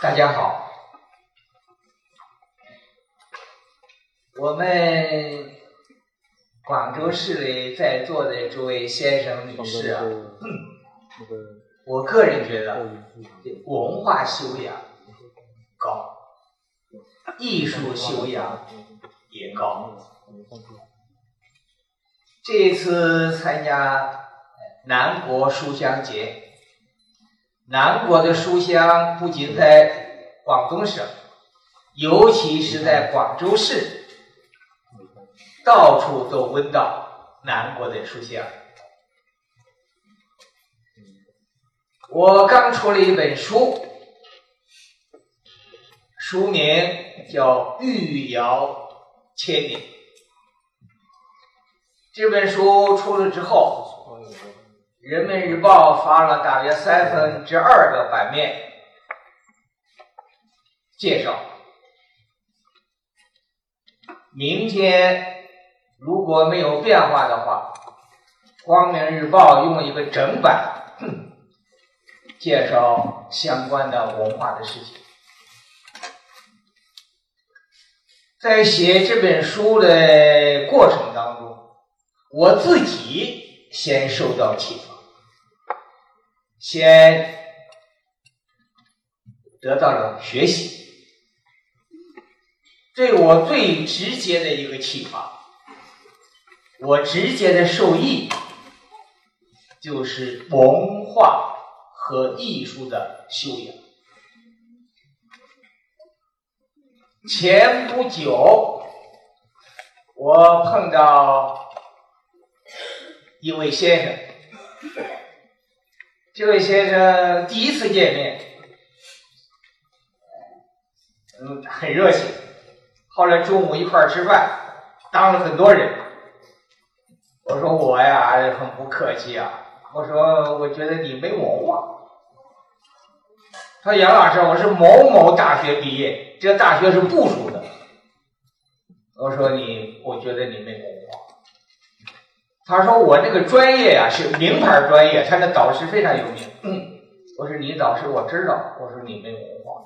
大家好，我们广州市里在座的诸位先生女士啊，我个人觉得文化修养高，艺术修养也高。这一次参加南国书香节。南国的书香不仅在广东省，尤其是在广州市，到处都闻到南国的书香。我刚出了一本书，书名叫《玉瑶千年》。这本书出了之后。人民日报发了大约三分之二个版面介绍。明天如果没有变化的话，光明日报用一个整版 介绍相关的文化的事情。在写这本书的过程当中，我自己先受到启发。先得到了学习，对我最直接的一个启发，我直接的受益就是文化和艺术的修养。前不久，我碰到一位先生。这位先生第一次见面，嗯，很热情。后来中午一块儿吃饭，当了很多人。我说我呀，很不客气啊。我说我觉得你没文化。他说杨老师，我是某某大学毕业，这大学是部属的。我说你，我觉得你没文化。他说：“我这个专业呀是名牌专业，他的导师非常有名。”，我说：“你导师我知道。”我说：“你没文化。”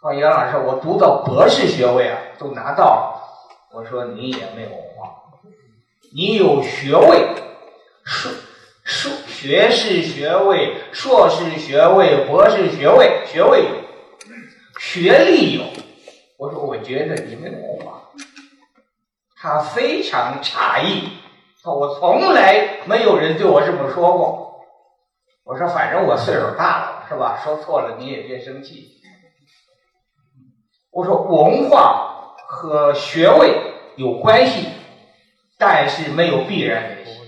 说，杨老师，我读到博士学位啊，都拿到了。我说：“你也没文化，你有学位，硕硕学士学位、硕士学位、博士学位，学位有，学历有。”我说：“我觉得你没文化。”他非常诧异。我从来没有人对我这么说过。我说，反正我岁数大了，是吧？说错了你也别生气。我说，文化和学位有关系，但是没有必然联系。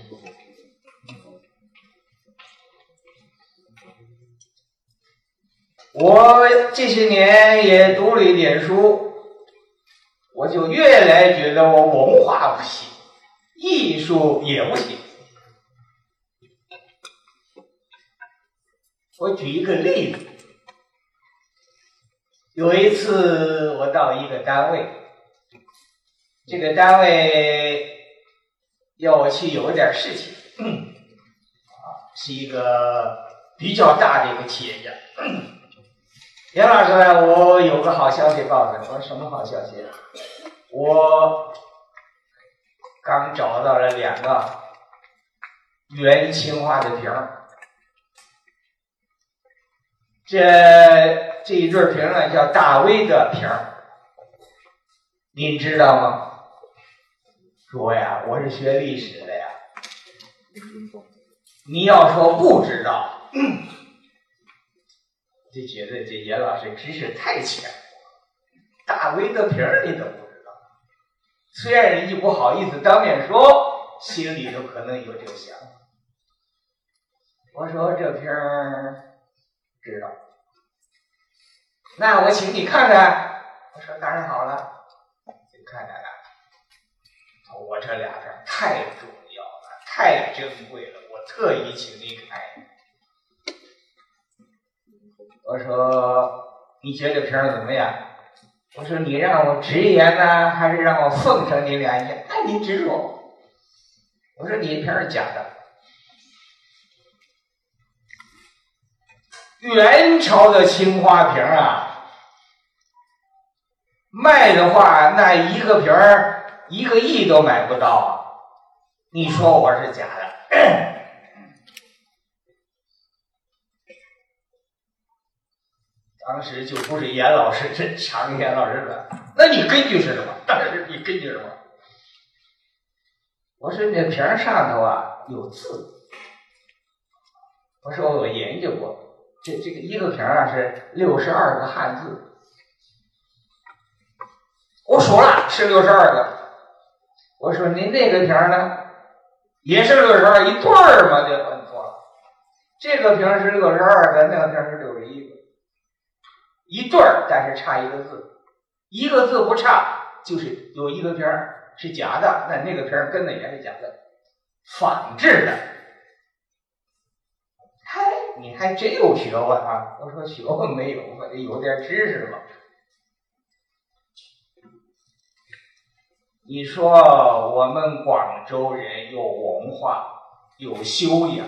我这些年也读了一点书，我就越来觉得我文化不行。艺术也不行。我举一个例子，有一次我到一个单位，这个单位要我去有点事情，啊，是一个比较大的一个企业家。杨老师呢，我有个好消息告诉你，我说什么好消息？我。刚找到了两个元青花的瓶儿，这这一对瓶呢叫大威的瓶儿，您知道吗？说呀，我是学历史的呀。你要说不知道，就觉得这严老师知识太浅。大威的瓶儿你都不。虽然人家不好意思当面说，心里头可能有这个想法。我说这瓶儿知道，那我请你看看。我说当然好了，你看看了。我这俩瓶太重要了，太珍贵了，我特意请你看。我说你觉得瓶儿怎么样？我说你让我直言呢，还是让我奉承你两句？那你直说。我说你瓶是假的。元朝的青花瓶啊，卖的话那一个瓶儿一个亿都买不到啊！你说我是假的？当时就不是严老师，是常严老师了。那你根据是什么？当时你根据什么？我说那瓶上头啊有字。我说我研究过，这这个一个瓶啊是六十二个汉字。我数了是六十二个。我说您那个瓶呢？也是六十二一对儿嘛？就摁错了。这个瓶是六十二个，那个瓶是六十一个。一对儿，但是差一个字，一个字不差，就是有一个瓶儿是假的，那那个瓶儿跟的也是假的，仿制的。嗨，你还真有学问啊！我说学问没有，我得有点知识嘛。你说我们广州人有文化、有修养，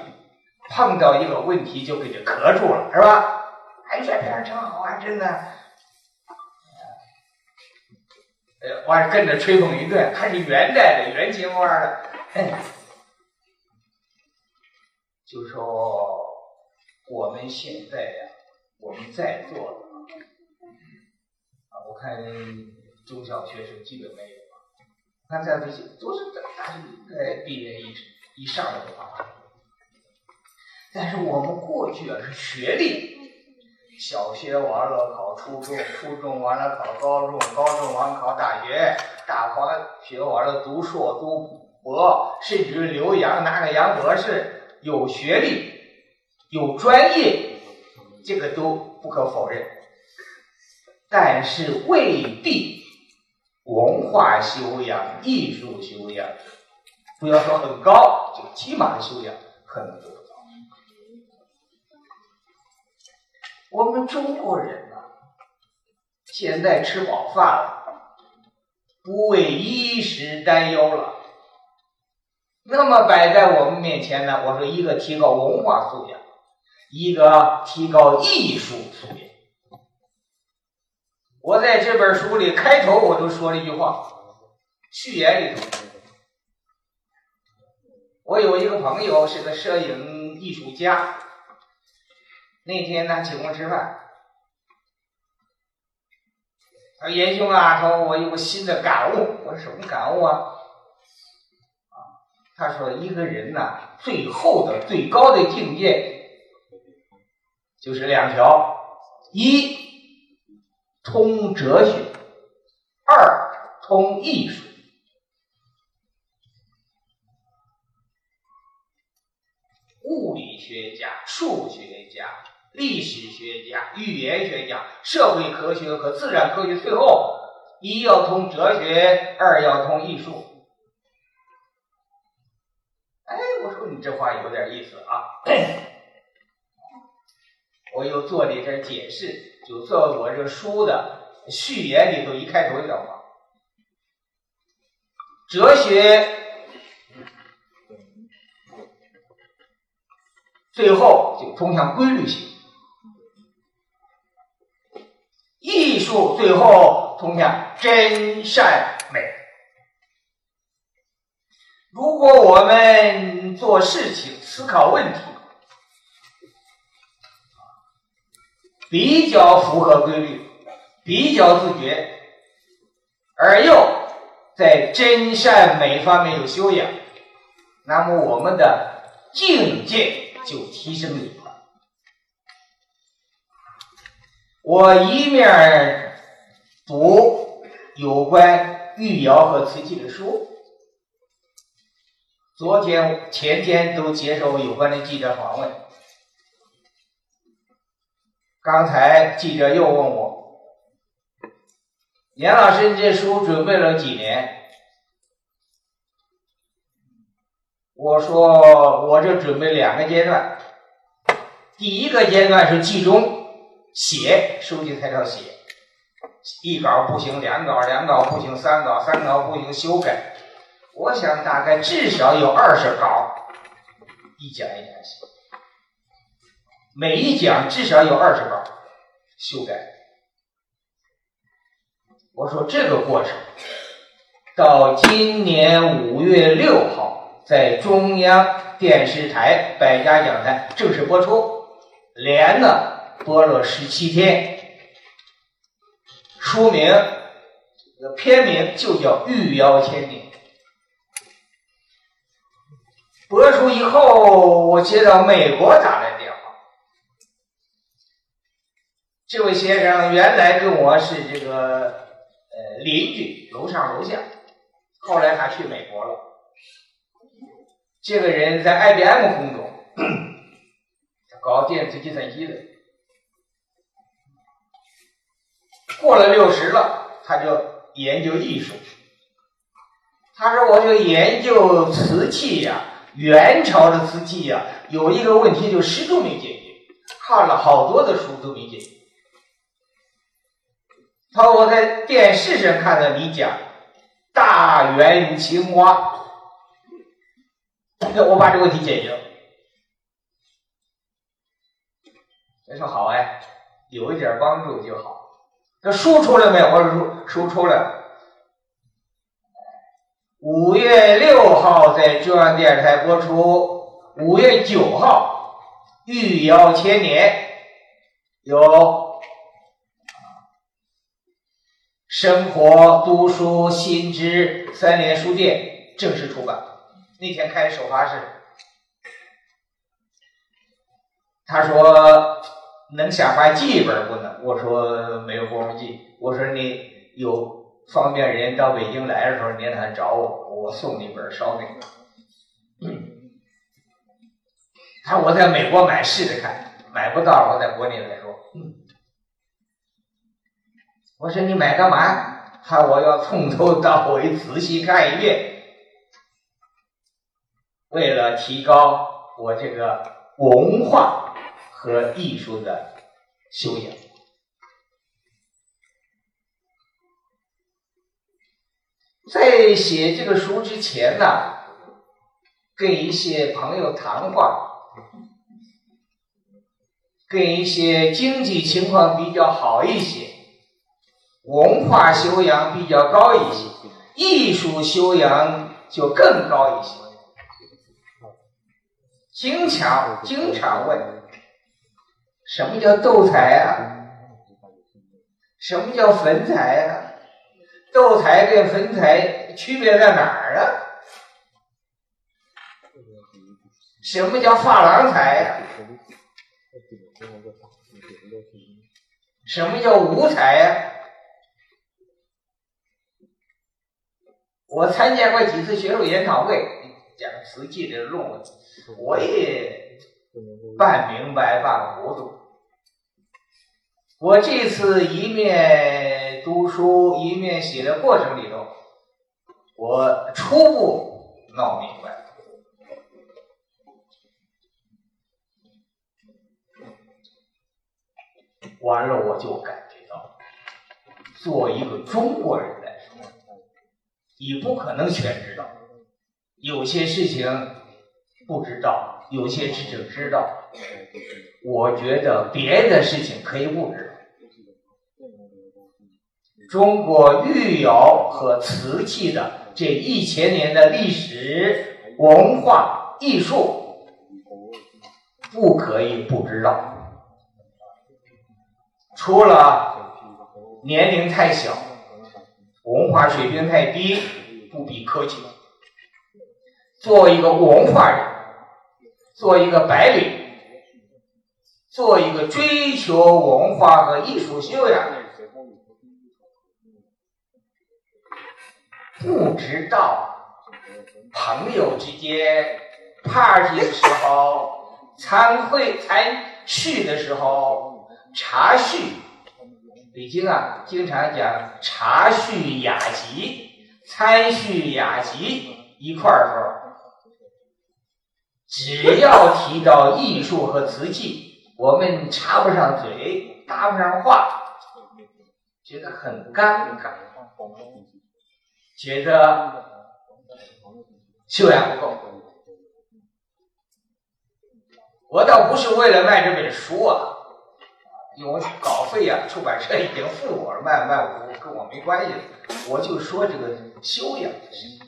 碰到一个问题就给你磕住了，是吧？哎，这片真好啊，真的！呃，完跟着吹捧一顿，还是元代的元青花的。就说我们现在呀，我们在座的啊，我看中小学生基本没有啊，看在这些都是大学在毕业以以上的话，但是我们过去啊是学历。小学完了考初中，初中完了考高中，高中完了考大学，大华学完了读硕读博，甚至留洋拿个洋博士，有学历，有专业，这个都不可否认。但是未必文化修养、艺术修养，不要说很高，就起码的修养可能都。我们中国人呢，现在吃饱饭了，不为衣食担忧了。那么摆在我们面前呢，我说一个提高文化素养，一个提高艺术素养。我在这本书里开头我都说了一句话，序言里头，我有一个朋友是个摄影艺术家。那天呢，请我吃饭。他说：“严兄啊，他说我有个新的感悟。”我说：“什么感悟啊？”啊，他说：“一个人呐，最后的最高的境界就是两条：一通哲学，二通艺术。物理学家、数学家。”历史学家、语言学家、社会科学和自然科学，最后一要通哲学，二要通艺术。哎，我说你这话有点意思啊！我又做了一点解释，就做我这书的序言里头一开头一段话：哲学最后就通向规律性。艺术最后通向真善美。如果我们做事情、思考问题比较符合规律、比较自觉，而又在真善美方面有修养，那么我们的境界就提升了。我一面读有关玉窑和瓷器的书，昨天、前天都接受有关的记者访问。刚才记者又问我：“严老师，你这书准备了几年？”我说：“我这准备两个阶段，第一个阶段是集中。”写收集材料写，一稿不行，两稿两稿不行，三稿三稿不行，修改。我想大概至少有二十稿，一讲一讲写。每一讲至少有二十稿修改。我说这个过程到今年五月六号在中央电视台百家讲坛正式播出，连了播了十七天，书名、片名就叫《御妖千年》。播出以后，我接到美国打来电话，这位先生原来跟我是这个呃邻居，楼上楼下，后来他去美国了。这个人在 IBM 工作，搞电子计算机的，过了六十了，他就研究艺术。他说：“我就研究瓷器呀。”元朝的瓷器呀，有一个问题就始终没解决，看了好多的书都没解决。他说我在电视上看到你讲大元青蛙，那我把这个问题解决了。他说好哎，有一点帮助就好。这书出来没有？我说书书出来了。五月六号在中央电视台播出，五月九号《御窑千年》由生活读书新知三联书店正式出版。那天开首发式，他说能想法寄一本不能？我说没有功夫寄。我说你有。方便人到北京来的时候，您来找我，我送你一本烧饼。他我在美国买试着看，买不到，我在国内再说。我说你买干嘛？他我要从头到尾仔细看一遍，为了提高我这个文化和艺术的修养。在写这个书之前呢，跟一些朋友谈话，跟一些经济情况比较好一些、文化修养比较高一些、艺术修养就更高一些，经常经常问：什么叫斗彩啊？什么叫粉彩啊？斗彩跟粉彩区别在哪儿啊？什么叫珐琅彩呀？什么叫五彩呀？我参加过几次学术研讨会，讲瓷器的论文，我也半明白半糊涂。我这次一面。读书一面写的过程里头，我初步闹明白，完了我就感觉到，做一个中国人来说，你不可能全知道，有些事情不知道，有些事情知道，我觉得别的事情可以不知道。中国玉窑和瓷器的这一千年的历史文化艺术，不可以不知道。除了年龄太小、文化水平太低、不比科技，做一个文化人，做一个白领，做一个追求文化和艺术修养的人。不知道，朋友之间 party 的时候，参会参叙的时候，茶叙，北京啊，经常讲茶叙雅集，参叙雅集一块儿时候，只要提到艺术和瓷器，我们插不上嘴，搭不上话，觉得很尴尬。觉得修养不够，我倒不是为了卖这本书啊，因为稿费啊，出版社已经付我了，卖不卖我跟我没关系。我就说这个修养的事。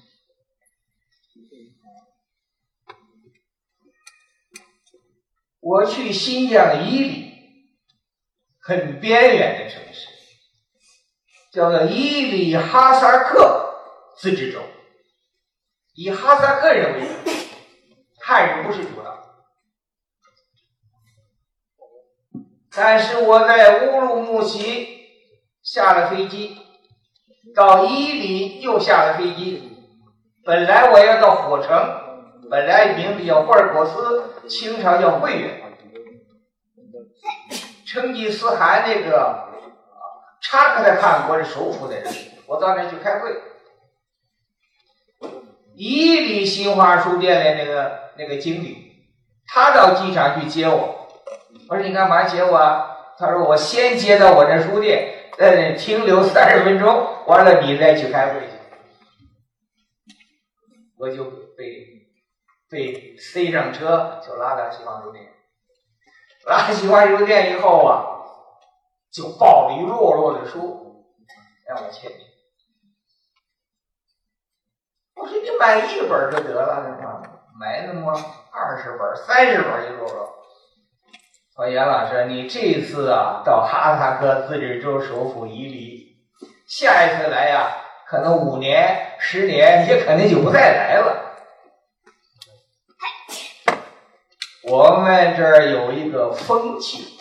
我去新疆伊犁，很边远的城市，叫做伊犁哈萨克自治州，以哈萨克人为主，汉人不是主导。但是我在乌鲁木齐下了飞机，到伊犁又下了飞机。本来我要到火城，本来名字叫霍尔果斯，清朝叫慧远。成吉思汗那个察克的汗国的首府在这里，我到那去开会。伊犁新华书店的那个那个经理，他到机场去接我。我说你干嘛接我啊？他说我先接到我这书店，在那停留三十分钟，完了你再去开会去。我就被被塞上车，就拉到新华书店。拉新华书店以后啊，就抱了一摞摞的书让我签名。我说你买一本就得了，是吧？买那么二十本、三十本一摞摞。说严老师，你这次啊到哈萨克自治州首府伊犁，下一次来呀，可能五年、十年也可能就不再来了。我们这儿有一个风气，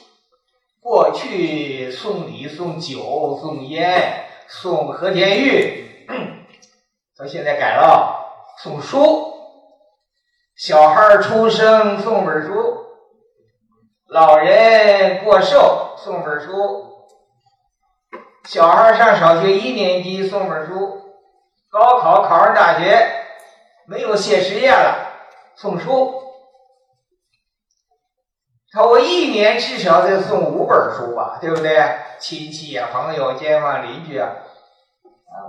过去送礼、送酒、送烟、送和田玉，到现在改了，送书。小孩出生送本书。老人过寿送本书，小孩上小学一年级送本书，高考考上大学没有写实验了送书。他我一年至少得送五本书吧，对不对？亲戚啊、朋友、街坊、邻居啊，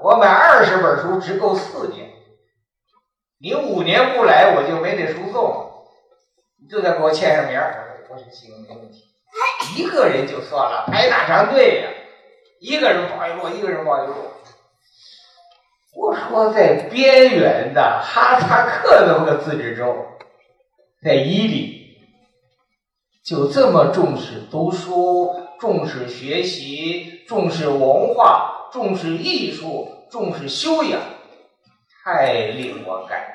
我买二十本书只够四年。你五年不来，我就没这书送，你就得给我签上名儿。我是行，没问题。一个人就算了，排哪长队呀？一个人抱一摞，一个人抱一摞。我说，在边缘的哈萨克这么个自治州，在伊犁，就这么重视读书、重视学习、重视文化、重视艺术、重视修养，太令我感动。